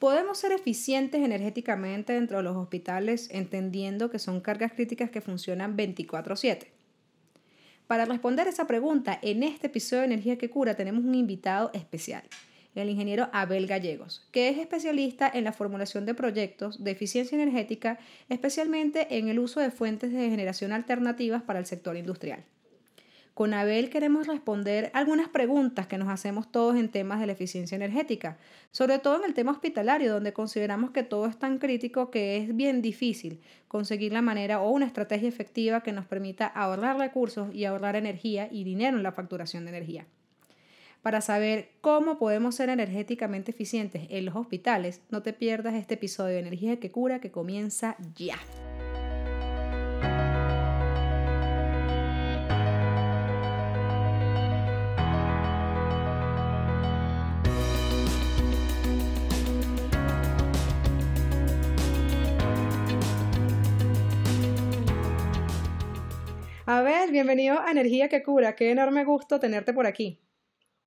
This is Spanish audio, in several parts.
¿Podemos ser eficientes energéticamente dentro de los hospitales entendiendo que son cargas críticas que funcionan 24/7? Para responder esa pregunta, en este episodio de Energía que Cura tenemos un invitado especial, el ingeniero Abel Gallegos, que es especialista en la formulación de proyectos de eficiencia energética, especialmente en el uso de fuentes de generación alternativas para el sector industrial. Con Abel queremos responder algunas preguntas que nos hacemos todos en temas de la eficiencia energética, sobre todo en el tema hospitalario, donde consideramos que todo es tan crítico que es bien difícil conseguir la manera o una estrategia efectiva que nos permita ahorrar recursos y ahorrar energía y dinero en la facturación de energía. Para saber cómo podemos ser energéticamente eficientes en los hospitales, no te pierdas este episodio de Energía que Cura que comienza ya. A ver, bienvenido a Energía que Cura. Qué enorme gusto tenerte por aquí.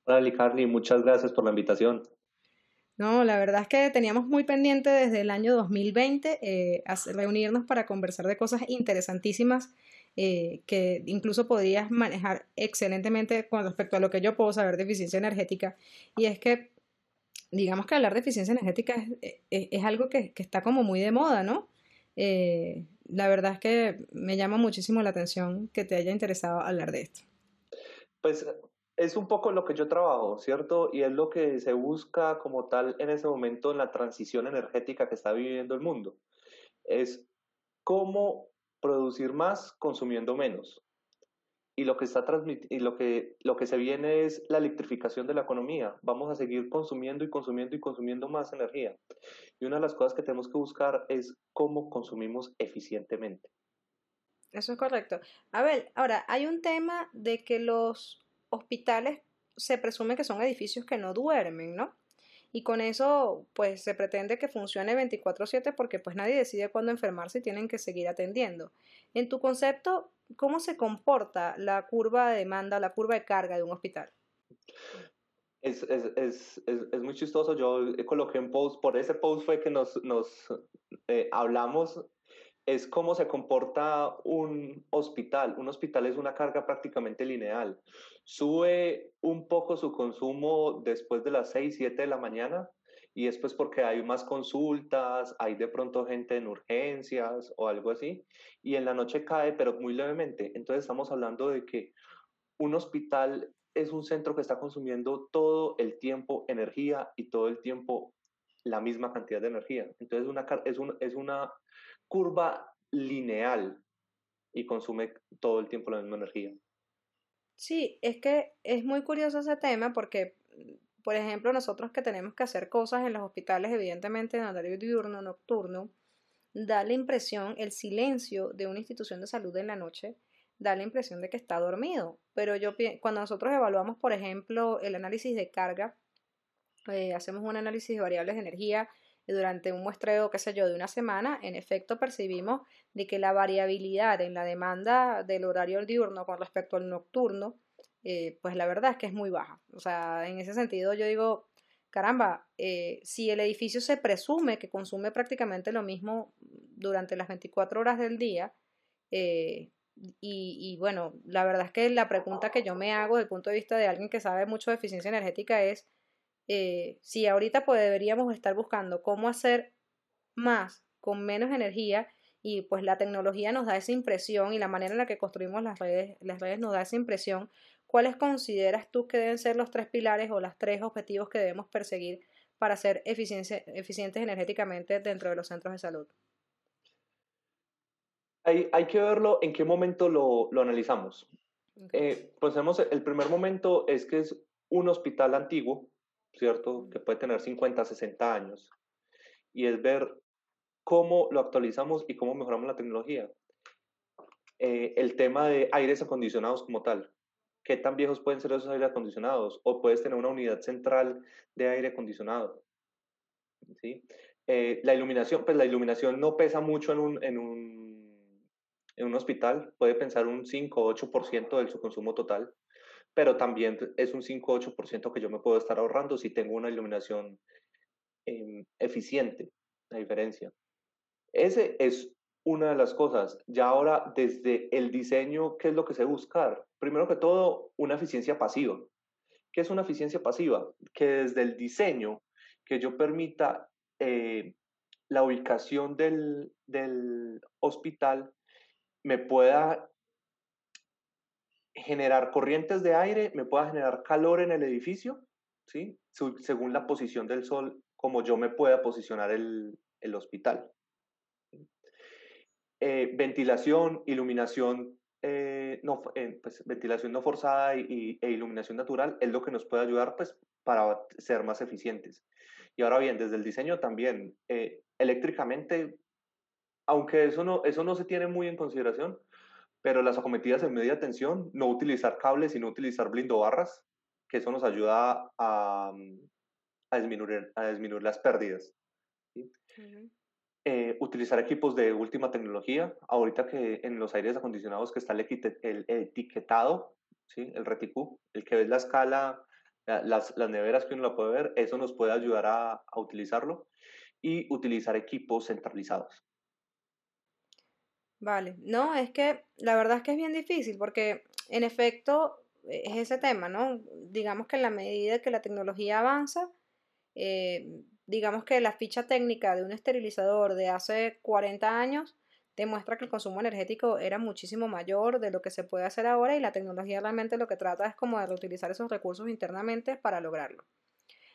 Hola, Licarni, muchas gracias por la invitación. No, la verdad es que teníamos muy pendiente desde el año 2020 eh, reunirnos para conversar de cosas interesantísimas eh, que incluso podías manejar excelentemente con respecto a lo que yo puedo saber de eficiencia energética. Y es que, digamos que hablar de eficiencia energética es, algo que, está como muy de moda, ¿no? Eh, la verdad es que me llama muchísimo la atención que te haya interesado hablar de esto. Pues es un poco lo que yo trabajo, ¿cierto? Y es lo que se busca como tal en ese momento en la transición energética que está viviendo el mundo. Es cómo producir más consumiendo menos y lo que está y lo que lo que se viene es la electrificación de la economía. Vamos a seguir consumiendo y consumiendo y consumiendo más energía. Y una de las cosas que tenemos que buscar es cómo consumimos eficientemente. Eso es correcto. A ver, ahora hay un tema de que los hospitales se presume que son edificios que no duermen, ¿no? Y con eso, pues se pretende que funcione 24/7 porque pues nadie decide cuándo enfermarse y tienen que seguir atendiendo. En tu concepto, ¿cómo se comporta la curva de demanda, la curva de carga de un hospital? Es, es, es, es muy chistoso. Yo coloqué un post, por ese post fue que nos, nos eh, hablamos es cómo se comporta un hospital. Un hospital es una carga prácticamente lineal. Sube un poco su consumo después de las 6, 7 de la mañana y después porque hay más consultas, hay de pronto gente en urgencias o algo así, y en la noche cae, pero muy levemente. Entonces estamos hablando de que un hospital es un centro que está consumiendo todo el tiempo energía y todo el tiempo la misma cantidad de energía. Entonces una, es, es una curva lineal y consume todo el tiempo la misma energía. Sí, es que es muy curioso ese tema porque, por ejemplo, nosotros que tenemos que hacer cosas en los hospitales, evidentemente en horario diurno, nocturno, da la impresión, el silencio de una institución de salud en la noche, da la impresión de que está dormido. Pero yo, cuando nosotros evaluamos, por ejemplo, el análisis de carga, eh, hacemos un análisis de variables de energía durante un muestreo, qué sé yo, de una semana, en efecto percibimos de que la variabilidad en la demanda del horario diurno con respecto al nocturno, eh, pues la verdad es que es muy baja. O sea, en ese sentido yo digo, caramba, eh, si el edificio se presume que consume prácticamente lo mismo durante las 24 horas del día, eh, y, bueno, la verdad es que la pregunta que yo me hago desde el punto de vista de alguien que sabe mucho de eficiencia energética es, eh, si ahorita pues deberíamos estar buscando cómo hacer más con menos energía y pues la tecnología nos da esa impresión y la manera en la que construimos las redes, las redes nos da esa impresión, ¿cuáles consideras tú que deben ser los tres pilares o los tres objetivos que debemos perseguir para ser eficientes energéticamente dentro de los centros de salud? Hay, hay que verlo en qué momento lo, lo analizamos. Eh, pues el primer momento es que es un hospital antiguo, ¿cierto? Que puede tener 50, 60 años. Y es ver cómo lo actualizamos y cómo mejoramos la tecnología. Eh, el tema de aires acondicionados como tal. ¿Qué tan viejos pueden ser esos aires acondicionados? O puedes tener una unidad central de aire acondicionado. ¿sí? Eh, la iluminación, pues la iluminación no pesa mucho en un, en un, en un hospital, puede pensar un 5 o 8% de su consumo total pero también es un 5-8% que yo me puedo estar ahorrando si tengo una iluminación em, eficiente, la diferencia. Ese es una de las cosas. Ya ahora, desde el diseño, ¿qué es lo que se buscar? Primero que todo, una eficiencia pasiva. ¿Qué es una eficiencia pasiva? Que desde el diseño, que yo permita eh, la ubicación del, del hospital, me pueda generar corrientes de aire, me pueda generar calor en el edificio, ¿sí? según la posición del sol, como yo me pueda posicionar el, el hospital. Eh, ventilación, iluminación, eh, no, eh, pues, ventilación no forzada y, e iluminación natural es lo que nos puede ayudar pues, para ser más eficientes. Y ahora bien, desde el diseño también, eléctricamente, aunque eso no, eso no se tiene muy en consideración, pero las acometidas en media tensión, no utilizar cables, sino utilizar blindobarras, que eso nos ayuda a, a, disminuir, a disminuir las pérdidas. Eh, utilizar equipos de última tecnología. Ahorita que en los aires acondicionados que está el, etiquetado, ¿sí? el reticú, el que ves la escala, las, las, neveras que uno la puede ver, eso nos puede ayudar a, utilizarlo. Y utilizar equipos centralizados. Vale, no, es que la verdad es que es bien difícil porque en efecto es ese tema, ¿no? Digamos que en la medida que la tecnología avanza, eh, digamos que la ficha técnica de un esterilizador de hace 40 años demuestra que el consumo energético era muchísimo mayor de lo que se puede hacer ahora y la tecnología realmente lo que trata es como de reutilizar esos recursos internamente para lograrlo.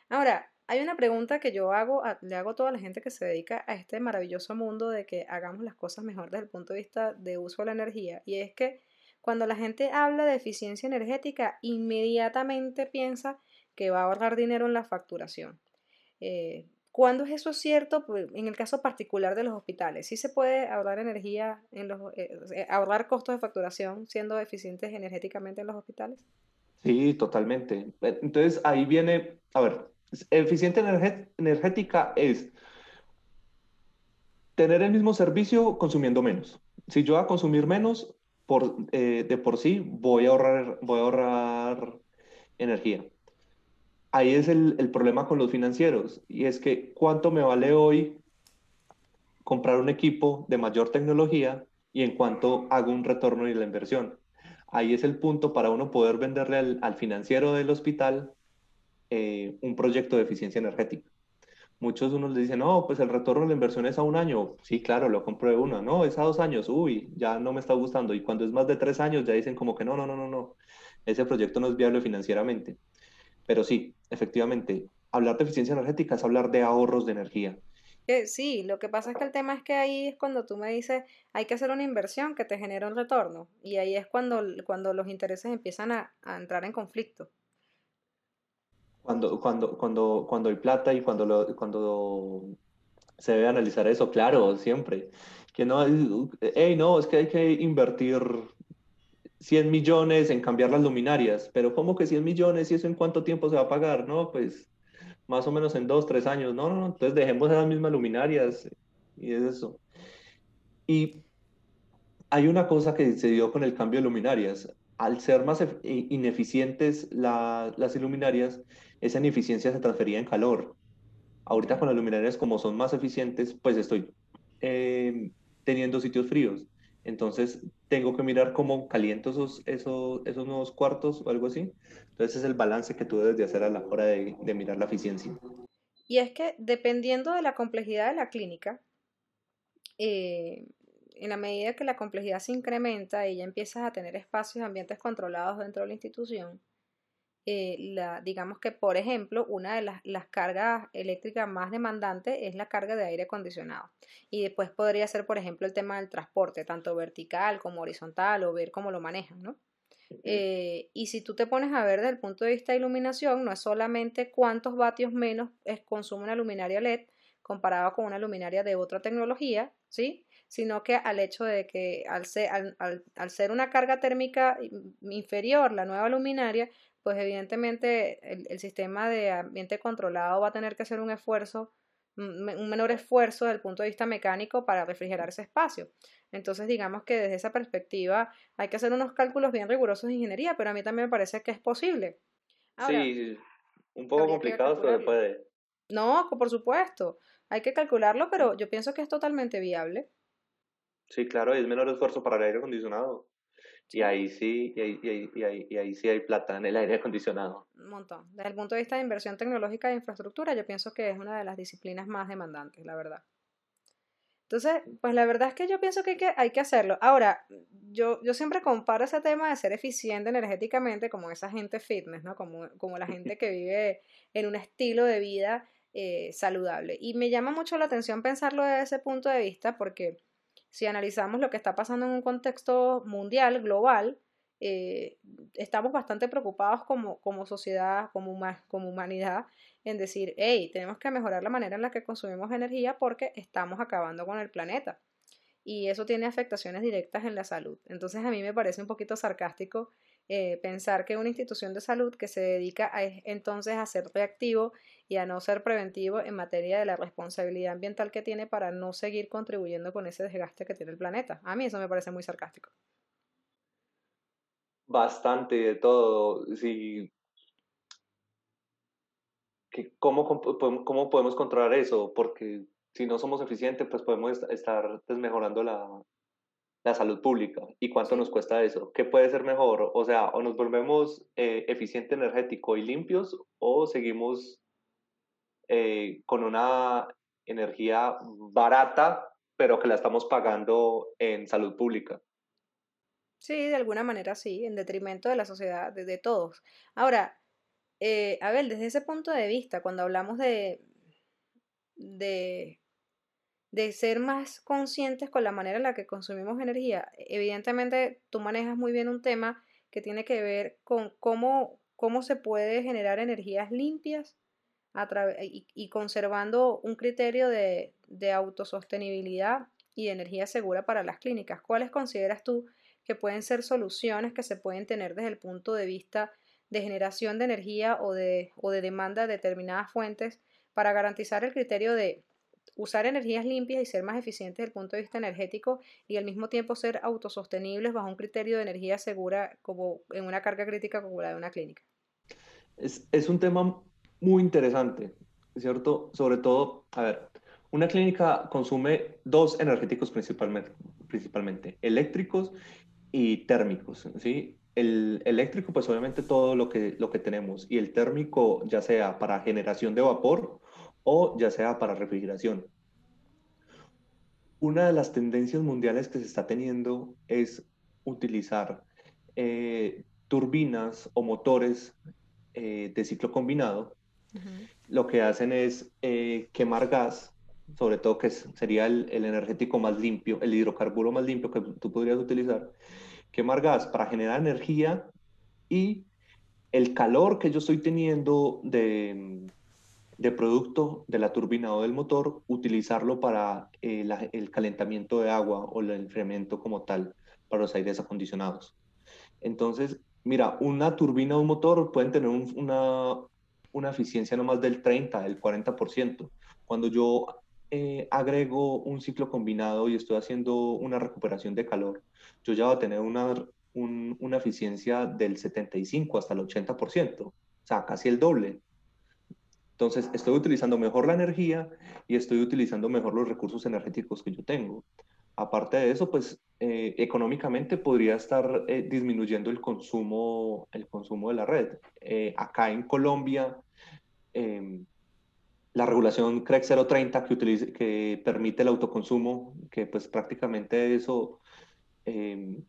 Ahora, hay una pregunta que yo hago, le hago a toda la gente que se dedica a este maravilloso mundo de que hagamos las cosas mejor desde el punto de vista de uso de la energía y es que cuando la gente habla de eficiencia energética inmediatamente piensa que va a ahorrar dinero en la facturación. Eh, ¿Cuándo es eso cierto? Pues, en el caso particular de los hospitales, ¿sí se puede ahorrar energía, en los, eh, eh, ahorrar costos de facturación siendo eficientes energéticamente en los hospitales? Sí, totalmente. Entonces ahí viene, a ver, eficiente energética es tener el mismo servicio consumiendo menos. Si yo voy a consumir menos, por, de por sí voy a ahorrar, voy a ahorrar energía ahí es el, problema con los financieros y es que cuánto me vale hoy comprar un equipo de mayor tecnología y en cuánto hago un retorno de la inversión. Ahí es el punto para uno poder venderle al, financiero del hospital eh, un proyecto de eficiencia energética. Muchos unos le dicen, no, pues el retorno de la inversión es a un año. Sí, claro, lo compro de uno. No, es a dos años. Uy, ya no me está gustando. Y cuando es más de tres años, ya dicen como que no, no, no, no, no. Ese proyecto no es viable financieramente. Pero sí, efectivamente, hablar de eficiencia energética es hablar de ahorros de energía. sí, lo que pasa es que el tema es que ahí es cuando tú me dices, hay que hacer una inversión que te genera un retorno. Y ahí es cuando, cuando los intereses empiezan a, entrar en conflicto. Cuando, cuando, cuando, cuando hay plata y cuando, lo, cuando se debe analizar eso, claro, siempre. Que no, hey, no, es que hay que invertir 100 millones en cambiar las luminarias, pero ¿cómo que 100 millones y eso en cuánto tiempo se va a pagar? No, pues más o menos en dos, tres años. No, no, no, entonces dejemos esas mismas luminarias y es eso. Y hay una cosa que se dio con el cambio de luminarias. Al ser más ineficientes las iluminarias, esa ineficiencia se transfería en calor. Ahorita con las luminarias, como son más eficientes, pues estoy eh, teniendo sitios fríos. Entonces tengo que mirar cómo caliento esos, esos, esos nuevos cuartos o algo así. Entonces es el balance que tú debes de hacer a la hora de, mirar la eficiencia. Y es que dependiendo de la complejidad de la clínica, eh, en la medida que la complejidad se incrementa y ya empiezas a tener espacios, ambientes controlados dentro de la institución, eh, la, digamos que, por ejemplo, una de las, las, cargas eléctricas más demandantes es la carga de aire acondicionado. Y después podría ser, por ejemplo, el tema del transporte, tanto vertical como horizontal, o ver cómo lo manejan, ¿no? Eh, y si tú te pones a ver desde el punto de vista de iluminación, no es solamente cuántos vatios menos consume una luminaria LED comparado con una luminaria de otra tecnología, ¿sí? sino que al hecho de que al ser, al, al ser una carga térmica inferior la nueva luminaria, pues evidentemente el, sistema de ambiente controlado va a tener que hacer un esfuerzo, un menor esfuerzo desde el punto de vista mecánico para refrigerar ese espacio. Entonces, digamos que desde esa perspectiva hay que hacer unos cálculos bien rigurosos de ingeniería, pero a mí también me parece que es posible. sí, un poco complicado, pero se puede. No, por supuesto. Hay que calcularlo, pero yo pienso que es totalmente viable. Sí, claro, es menor esfuerzo para el aire acondicionado. Y ahí sí, y ahí, y, ahí, y, ahí, sí hay plata en el aire acondicionado. Un montón. Desde el punto de vista de inversión tecnológica e infraestructura, yo pienso que es una de las disciplinas más demandantes, la verdad. Entonces, pues la verdad es que yo pienso que hay que, hay que hacerlo. Ahora, yo, yo siempre comparo ese tema de ser eficiente energéticamente como esa gente fitness, ¿no? Como, como la gente que vive en un estilo de vida eh, saludable. Y me llama mucho la atención pensarlo desde ese punto de vista porque si analizamos lo que está pasando en un contexto mundial, global, eh, estamos bastante preocupados como, como sociedad, como, como humanidad, en decir, hey, tenemos que mejorar la manera en la que consumimos energía porque estamos acabando con el planeta. Y eso tiene afectaciones directas en la salud. Entonces a mí me parece un poquito sarcástico eh, pensar que una institución de salud que se dedica a, entonces a ser reactivo y a no ser preventivo en materia de la responsabilidad ambiental que tiene para no seguir contribuyendo con ese desgaste que tiene el planeta. A mí eso me parece muy sarcástico. Bastante de todo. Sí. ¿Cómo, ¿Cómo podemos controlar eso? Porque si no somos eficientes, pues podemos estar desmejorando la, la salud pública y cuánto nos cuesta eso. ¿Qué puede ser mejor? O sea, o nos volvemos eh, eficiente energético y limpios o seguimos eh, con una energía barata, pero que la estamos pagando en salud pública. Sí, de alguna manera sí, en detrimento de la sociedad, de, todos. Ahora, eh, a ver, desde ese punto de vista, cuando hablamos de, de de ser más conscientes con la manera en la que consumimos energía. Evidentemente, tú manejas muy bien un tema que tiene que ver con cómo, cómo se puede generar energías limpias a y, y, conservando un criterio de, de autosostenibilidad y de energía segura para las clínicas. ¿Cuáles consideras tú que pueden ser soluciones que se pueden tener desde el punto de vista de generación de energía o de, o de demanda de determinadas fuentes para garantizar el criterio de usar energías limpias y ser más eficientes desde el punto de vista energético y al mismo tiempo ser autosostenibles bajo un criterio de energía segura como en una carga crítica como la de una clínica. Es, es un tema muy interesante, ¿cierto? Sobre todo, a ver, una clínica consume dos energéticos principalmente, principalmente eléctricos y térmicos, ¿sí? El eléctrico, pues obviamente todo lo que, lo que tenemos, y el térmico, ya sea para generación de vapor o ya sea para refrigeración. Una de las tendencias mundiales que se está teniendo es utilizar eh, turbinas o motores eh, de ciclo combinado. Lo que hacen es eh, quemar gas, sobre todo que sería el, energético más limpio, el hidrocarburo más limpio que tú podrías utilizar, quemar gas para generar energía y el calor que yo estoy teniendo de, de producto de la turbina o del motor, utilizarlo para eh, el calentamiento de agua o el enfriamiento como tal para los aires acondicionados. Entonces, mira, una turbina o un motor pueden tener una, una eficiencia no más del 30, del 40%. Cuando yo eh, agrego un ciclo combinado y estoy haciendo una recuperación de calor, yo ya voy a tener una, una eficiencia del 75 hasta el 80%, o sea, casi el doble. Entonces, estoy utilizando mejor la energía y estoy utilizando mejor los recursos energéticos que yo tengo. Aparte de eso, pues eh, económicamente podría estar eh, disminuyendo el consumo, el consumo de la red. Eh, acá en Colombia, em, la regulación CREC 030 que, que permite el autoconsumo, que pues prácticamente eso em,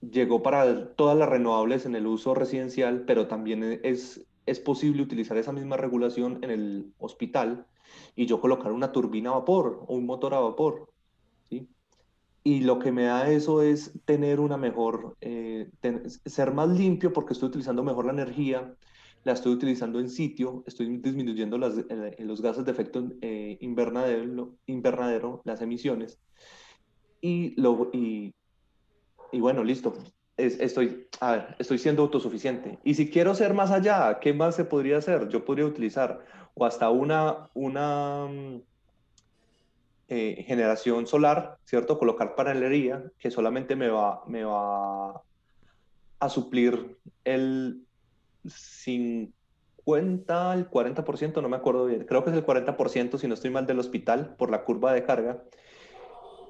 llegó para todas las renovables en el uso residencial, pero también es es posible utilizar esa misma regulación en el hospital y yo colocar una turbina a vapor o un motor a vapor. Y lo que me da eso es tener una mejor, eh, ser más limpio porque estoy utilizando mejor la energía, la estoy utilizando en sitio, estoy disminuyendo las, eh, los gases de efecto eh, invernadero, invernadero, las emisiones. Y, lo, y, y bueno, listo, estoy, a ver, estoy siendo autosuficiente. Y si quiero ser más allá, ¿qué más se podría hacer? Yo podría utilizar o hasta una, una mm, eh, generación solar, ¿cierto? Colocar panelería que solamente me va, me va a suplir el 50% 50 al 40%, no me acuerdo bien, creo que es el 40% si no estoy mal del hospital por la curva de carga.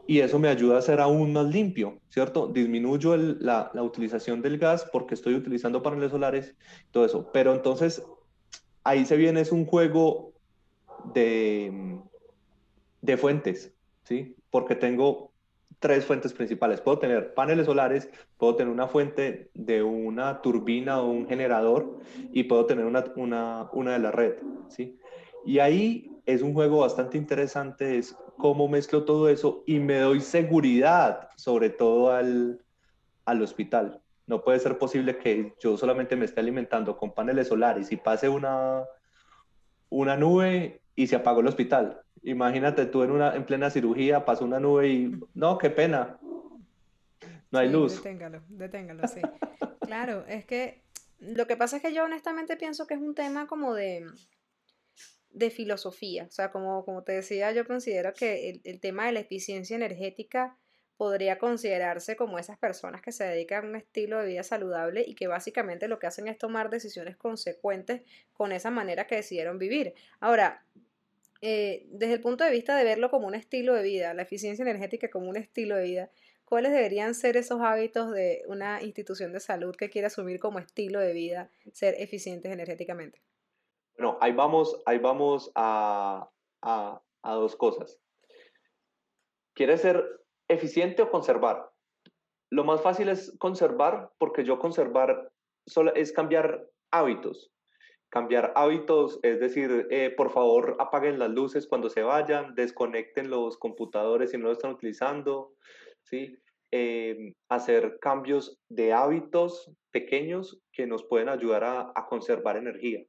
Y eso me ayuda a ser aún más limpio, ¿cierto? Disminuyo la, la, utilización del gas porque estoy utilizando paneles solares, todo eso. Pero entonces ahí se viene, es un juego de, de fuentes, ¿sí? Porque tengo tres fuentes principales. Puedo tener paneles solares, puedo tener una fuente de una turbina o un generador y puedo tener una, una, una de la red, ¿sí? Y ahí es un juego bastante interesante, es cómo mezclo todo eso y me doy seguridad, sobre todo al, al hospital. No puede ser posible que yo solamente me esté alimentando con paneles solares y pase una, una nube y se apagó el hospital. Imagínate tú en, una, en plena cirugía, pasó una nube y no, qué pena. No hay luz. Deténgalo, deténgalo, sí. claro, es que lo que pasa es que yo honestamente pienso que es un tema como de, de filosofía. O sea, como, como te decía, yo considero que el, el tema de la eficiencia energética podría considerarse como esas personas que se dedican a un estilo de vida saludable y que básicamente lo que hacen es tomar decisiones consecuentes con esa manera que decidieron vivir. Ahora, eh, desde el punto de vista de verlo como un estilo de vida, la eficiencia energética como un estilo de vida, ¿cuáles deberían ser esos hábitos de una institución de salud que quiere asumir como estilo de vida ser eficientes energéticamente? Bueno, ahí vamos, ahí vamos a, a, dos cosas. ¿Quieres ser eficiente o conservar? Lo más fácil es conservar, porque yo conservar solo es cambiar hábitos cambiar hábitos, es decir, eh, por favor apaguen las luces cuando se vayan, desconecten los computadores si no lo están utilizando, ¿sí? Em, hacer cambios de hábitos pequeños que nos pueden ayudar a, a, conservar energía.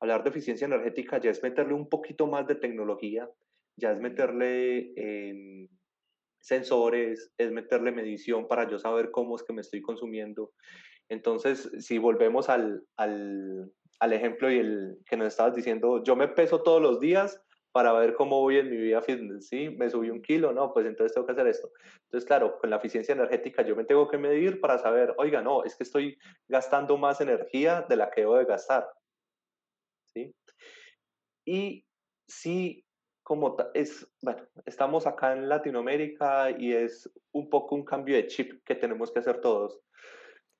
Hablar de eficiencia energética ya es meterle un poquito más de tecnología, ya es meterle eh, sensores, es meterle medición para yo saber cómo es que me estoy consumiendo. Entonces, si volvemos al, al al ejemplo y el que nos estabas diciendo, yo me peso todos los días para ver cómo voy en mi vida fitness, ¿sí? Me subí un kilo, no, pues entonces tengo que hacer esto. Entonces, claro, con la eficiencia energética yo me tengo que medir para saber, oiga, no, es que estoy gastando más energía de la que debo de gastar, ¿sí? Y sí, como es, bueno, estamos acá en Latinoamérica y es un poco un cambio de chip que tenemos que hacer todos.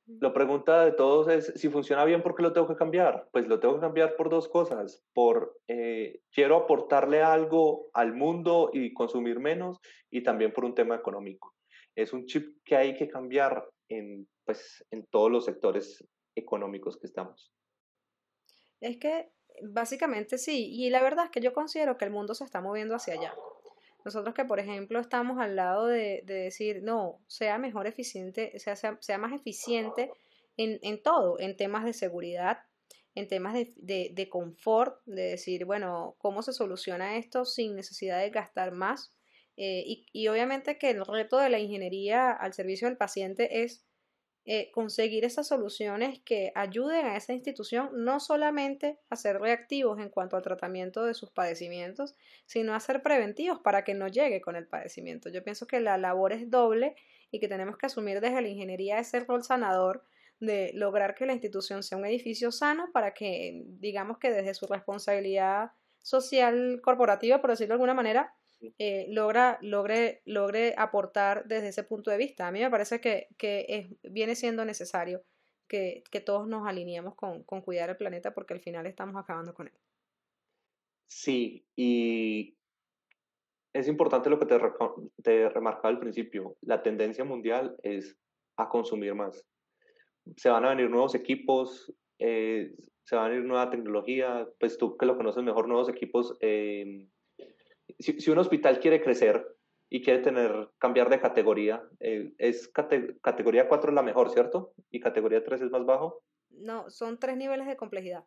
La pregunta de todos es, si funciona bien, ¿por qué lo tengo que cambiar? Pues lo tengo que cambiar por dos cosas. Por, eh, quiero aportarle algo al mundo y consumir menos, y también por un tema económico. Es un chip que hay que cambiar en, pues, en todos los sectores económicos que estamos. Es que básicamente sí, y la verdad es que yo considero que el mundo se está moviendo hacia allá. Nosotros que, por ejemplo, estamos al lado de, decir, no, sea mejor eficiente, sea, sea, más eficiente en, en, todo, en temas de seguridad, en temas de, de, de, confort, de decir, bueno, ¿cómo se soluciona esto sin necesidad de gastar más? Eh, y, y obviamente que el reto de la ingeniería al servicio del paciente es eh, conseguir esas soluciones que ayuden a esa institución no solamente a ser reactivos en cuanto al tratamiento de sus padecimientos, sino a ser preventivos para que no llegue con el padecimiento. Yo pienso que la labor es doble y que tenemos que asumir desde la ingeniería ese rol sanador de lograr que la institución sea un edificio sano para que, digamos que desde su responsabilidad social corporativa, por decirlo de alguna manera, eh, logra, logre, logre aportar desde ese punto de vista. A mí me parece que, que es, viene siendo necesario que, que todos nos alineemos con, con, cuidar el planeta porque al final estamos acabando con él. Sí, y es importante lo que te, te remarcaba al principio. La tendencia mundial es a consumir más. Se van a venir nuevos equipos, eh, se va a venir nueva tecnología, pues tú que lo conoces mejor, nuevos equipos eh, si, un hospital quiere crecer y quiere tener, cambiar de categoría, eh, es categoría 4 la mejor, ¿cierto? Y categoría 3 es más bajo. No, son tres niveles de complejidad.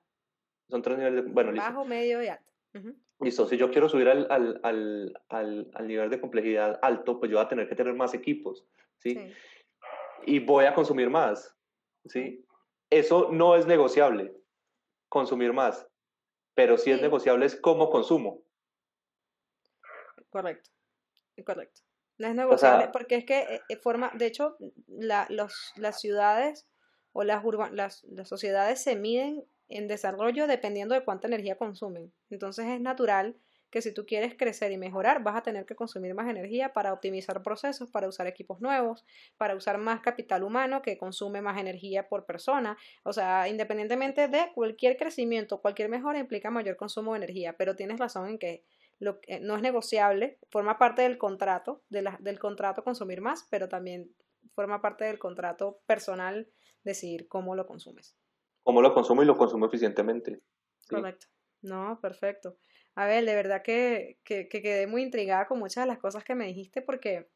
Son tres niveles de, bueno, Bajo, medio y alto. Listo, si yo quiero subir al, al, al, al, nivel de complejidad alto, pues yo voy a tener que tener más equipos, ¿sí? Y voy a consumir más, ¿sí? Eso no es negociable, consumir más, pero sí, sí. es negociable es cómo consumo. Correcto, correcto. No es negociable porque es que eh, eh, forma, de hecho, la, los, las ciudades o las, las, las sociedades se miden en desarrollo dependiendo de cuánta energía consumen. Entonces es natural que si tú quieres crecer y mejorar, vas a tener que consumir más energía para optimizar procesos, para usar equipos nuevos, para usar más capital humano que consume más energía por persona. O sea, independientemente de cualquier crecimiento, cualquier mejora implica mayor consumo de energía, pero tienes razón en que lo, no es negociable, forma parte del contrato, del contrato consumir más, pero también forma parte del contrato personal decidir cómo lo consumes. Cómo lo consumo y lo consumo eficientemente. Correcto. No, perfecto. A ver, de verdad que, que, quedé muy intrigada con muchas de las cosas que me dijiste porque,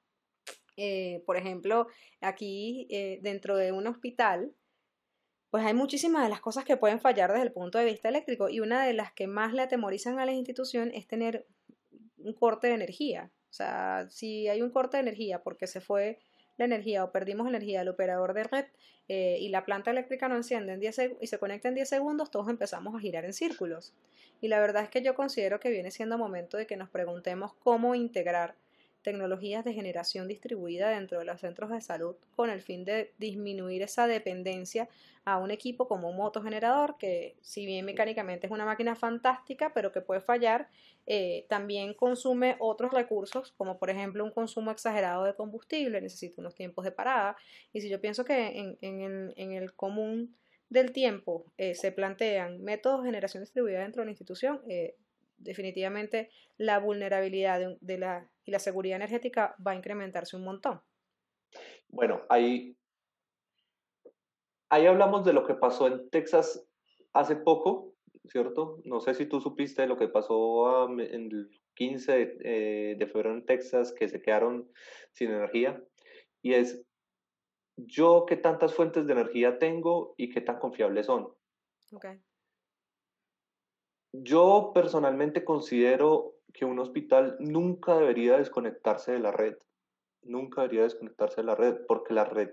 eh, por ejemplo, aquí eh, dentro de un hospital, pues hay muchísimas de las cosas que pueden fallar desde el punto de vista eléctrico y una de las que más le atemorizan a la institución es tener un corte de energía. O sea, si hay un corte de energía porque se fue la energía o perdimos energía del operador de red eh, y la planta eléctrica no enciende en 10 y se conecta en 10 segundos, todos empezamos a girar en círculos. Y la verdad es que yo considero que viene siendo momento de que nos preguntemos cómo integrar tecnologías de generación distribuida dentro de los centros de salud con el fin de disminuir esa dependencia a un equipo como un motogenerador que si bien mecánicamente es una máquina fantástica pero que puede fallar eh, también consume otros recursos como por ejemplo un consumo exagerado de combustible necesita unos tiempos de parada. Y si yo pienso que en, el, común del tiempo eh, se plantean métodos de generación distribuida dentro de la institución eh, definitivamente la vulnerabilidad de, la, y la seguridad energética va a incrementarse un montón. Bueno, ahí, ahí hablamos de lo que pasó en Texas hace poco, ¿cierto? No sé si tú supiste lo que pasó en el 15 eh, de, febrero en Texas, que se quedaron sin energía. Y es, yo qué tantas fuentes de energía tengo y qué tan confiables son. Okay. Yo personalmente considero que un hospital nunca debería desconectarse de la red, nunca debería desconectarse de la red, porque la red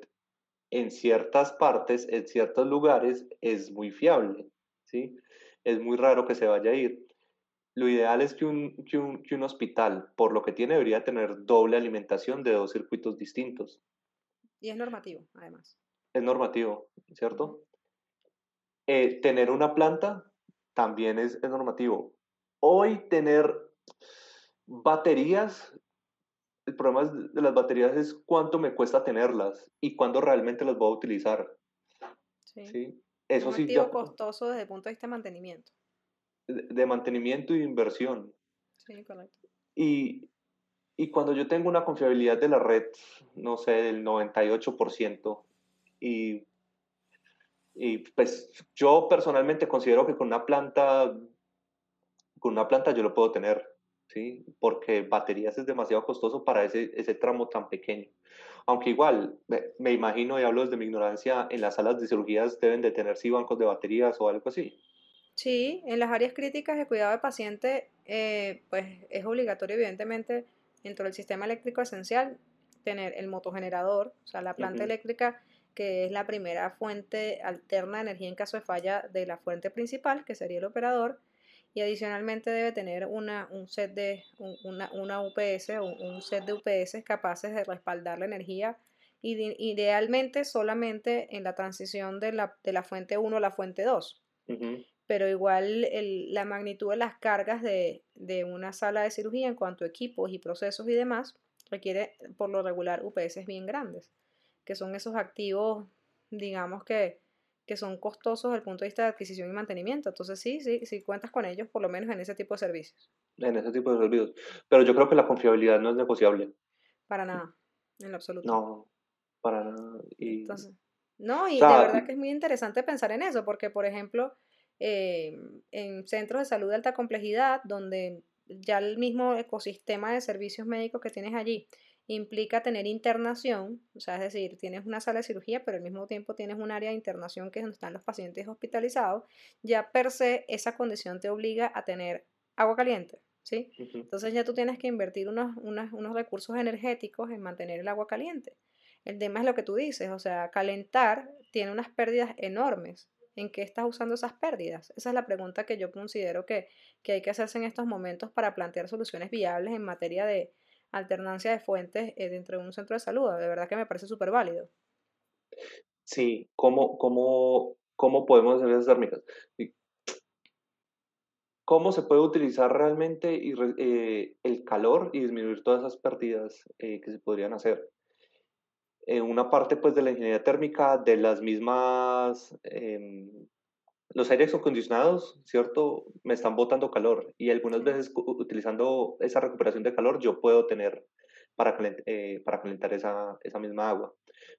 en ciertas partes, en ciertos lugares, es muy fiable, ¿sí? Es muy raro que se vaya a ir. Lo ideal es que un, que un, que un hospital, por lo que tiene, debería tener doble alimentación de dos circuitos distintos. Y es normativo, además. Es normativo, ¿cierto? Eh, tener una planta también es, normativo. Hoy tener baterías, el problema de las baterías es cuánto me cuesta tenerlas y cuándo realmente las voy a utilizar. Sí. Eso es un sí. costoso desde el punto de vista de mantenimiento. De, mantenimiento y de inversión. Sí, correcto. Y, y cuando yo tengo una confiabilidad de la red, no sé, del 98%, y y pues yo personalmente considero que con una planta, con una planta yo lo puedo tener, ¿sí? Porque baterías es demasiado costoso para ese, ese tramo tan pequeño. Aunque igual, me, imagino y hablo desde mi ignorancia, en las salas de cirugías deben de tener sí bancos de baterías o algo así. Sí, en las áreas críticas de cuidado de paciente, eh, pues es obligatorio, evidentemente, dentro del sistema eléctrico esencial, tener el motogenerador, o sea, la planta eléctrica que es la primera fuente alterna de energía en caso de falla de la fuente principal, que sería el operador, y adicionalmente debe tener una, un set de, una, una UPS o un set de UPS capaces de respaldar la energía idealmente solamente en la transición de la, de la fuente 1 a la fuente 2. Pero igual la magnitud de las cargas de, de, una sala de cirugía en cuanto a equipos y procesos y demás requiere por lo regular UPS bien grandes que son esos activos, digamos que, que son costosos desde el punto de vista de adquisición y mantenimiento. Entonces sí, sí, sí cuentas con ellos por lo menos en ese tipo de servicios. En ese tipo de servicios. Pero yo creo que la confiabilidad no es negociable. Para nada, en lo absoluto. No, para nada. Y... no, y de verdad que es muy interesante pensar en eso, porque por ejemplo, eh, en centros de salud de alta complejidad, donde ya el mismo ecosistema de servicios médicos que tienes allí implica tener internación, o sea, es decir, tienes una sala de cirugía, pero al mismo tiempo tienes un área de internación que es donde están los pacientes hospitalizados, ya per se esa condición te obliga a tener agua caliente, ¿sí? Entonces ya tú tienes que invertir unos, unos, recursos energéticos en mantener el agua caliente. El tema es lo que tú dices, o sea, calentar tiene unas pérdidas enormes. ¿En qué estás usando esas pérdidas? Esa es la pregunta que yo considero que, que hay que hacerse en estos momentos para plantear soluciones viables en materia de, alternancia de fuentes eh, dentro de un centro de salud. De verdad que me parece súper válido. Sí, como, como ¿Cómo podemos hacer esas térmicas? ¿Cómo se puede utilizar realmente eh, el calor y disminuir todas esas pérdidas eh, que se podrían hacer? En una parte pues de la ingeniería térmica, de las mismas, em, los aires acondicionados, ¿cierto? Me están botando calor y algunas veces utilizando esa recuperación de calor yo puedo tener para, eh, para calentar esa, esa misma agua.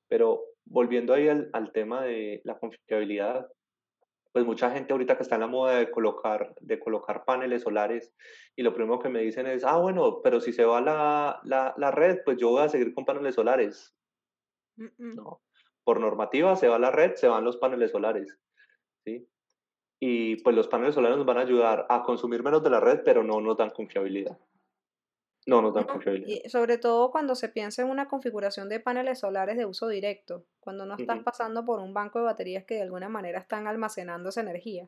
Pero volviendo ahí al, al tema de la confiabilidad, pues mucha gente ahorita que está en la moda de colocar, de colocar paneles solares y lo primero que me dicen es, ah, bueno, pero si se va la, la, la red, pues yo voy a seguir con paneles solares. No, por normativa se va la red, se van los paneles solares. ¿sí? Y pues los paneles solares nos van a ayudar a consumir menos de la red, pero no nos dan confiabilidad. No nos dan confiabilidad. Y sobre todo cuando se piensa en una configuración de paneles solares de uso directo, cuando no estás pasando por un banco de baterías que de alguna manera están almacenando esa energía.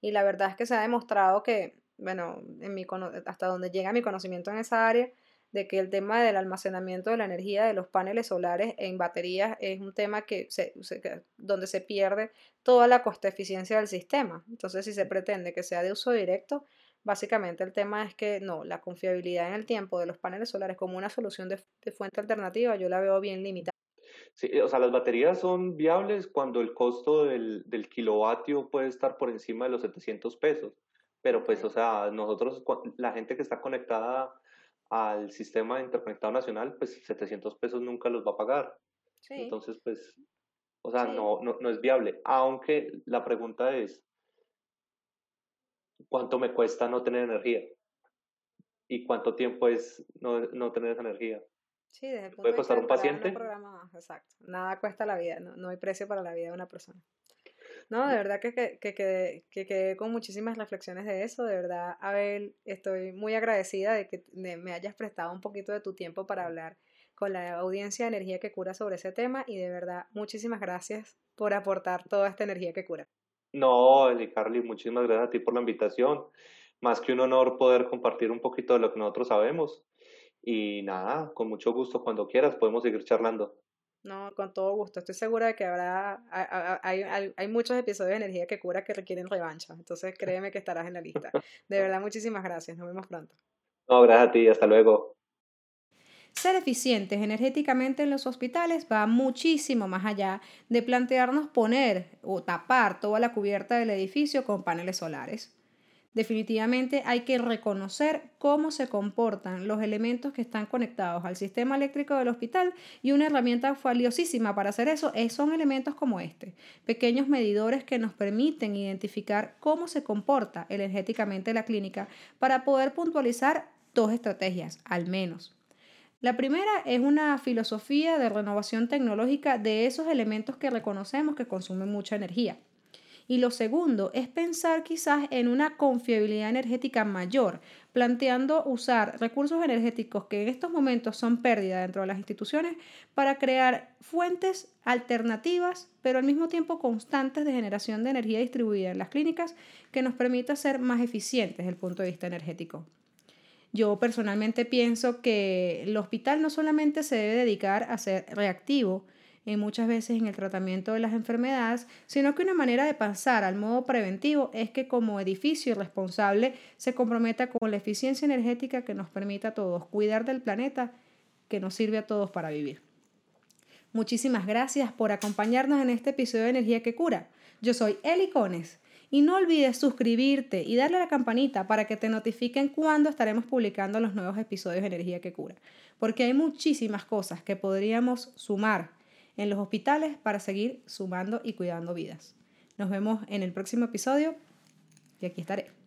Y la verdad es que se ha demostrado que, bueno, en mi, hasta donde llega mi conocimiento en esa área, de que el tema del almacenamiento de la energía de los paneles solares en baterías es un tema que se, donde se pierde toda la coste eficiencia del sistema. Entonces, si se pretende que sea de uso directo, Básicamente el tema es que no, la confiabilidad en el tiempo de los paneles solares como una solución de, fuente alternativa yo la veo bien limitada. Sí, o sea, las baterías son viables cuando el costo del, del kilovatio puede estar por encima de los 700 pesos. Pero pues, o sea, nosotros, la gente que está conectada al sistema interconectado nacional, pues 700 pesos nunca los va a pagar. Sí. Entonces, pues, o sea, no, no, no es viable. Aunque la pregunta es, cuánto me cuesta no tener energía y cuánto tiempo es no, no tener esa energía. Sí, desde el punto ¿Puede costar un paciente? exacto. Nada cuesta la vida, no, no, hay precio para la vida de una persona. No, de verdad que, que, que, que, quedé con muchísimas reflexiones de eso. De verdad, Abel, estoy muy agradecida de que me hayas prestado un poquito de tu tiempo para hablar con la audiencia de Energía que Cura sobre ese tema y de verdad, muchísimas gracias por aportar toda esta energía que cura. No, Eli Carly, muchísimas gracias a ti por la invitación. Más que un honor poder compartir un poquito de lo que nosotros sabemos. Y nada, con mucho gusto, cuando quieras, podemos seguir charlando. No, con todo gusto. Estoy segura de que habrá, hay, hay, hay, muchos episodios de energía que cura que requieren revancha. Entonces créeme que estarás en la lista. De verdad, muchísimas gracias. Nos vemos pronto. No, gracias a ti. Hasta luego. Ser eficientes energéticamente en los hospitales va muchísimo más allá de plantearnos poner o tapar toda la cubierta del edificio con paneles solares. Definitivamente hay que reconocer cómo se comportan los elementos que están conectados al sistema eléctrico del hospital y una herramienta valiosísima para hacer eso son elementos como este, pequeños medidores que nos permiten identificar cómo se comporta energéticamente la clínica para poder puntualizar dos estrategias, al menos. La primera es una filosofía de renovación tecnológica de esos elementos que reconocemos que consumen mucha energía. Y lo segundo es pensar quizás en una confiabilidad energética mayor, planteando usar recursos energéticos que en estos momentos son pérdida dentro de las instituciones para crear fuentes alternativas, pero al mismo tiempo constantes de generación de energía distribuida en las clínicas que nos permita ser más eficientes desde el punto de vista energético. Yo personalmente pienso que el hospital no solamente se debe dedicar a ser reactivo, en eh, muchas veces en el tratamiento de las enfermedades, sino que una manera de pasar al modo preventivo es que como edificio responsable se comprometa con la eficiencia energética que nos permita a todos cuidar del planeta que nos sirve a todos para vivir. Muchísimas gracias por acompañarnos en este episodio de Energía que Cura. Yo soy Eli Cones y no olvides suscribirte y darle a la campanita para que te notifiquen cuando estaremos publicando los nuevos episodios de Energía que Cura. Porque hay muchísimas cosas que podríamos sumar en los hospitales para seguir sumando y cuidando vidas. Nos vemos en el próximo episodio y aquí estaré.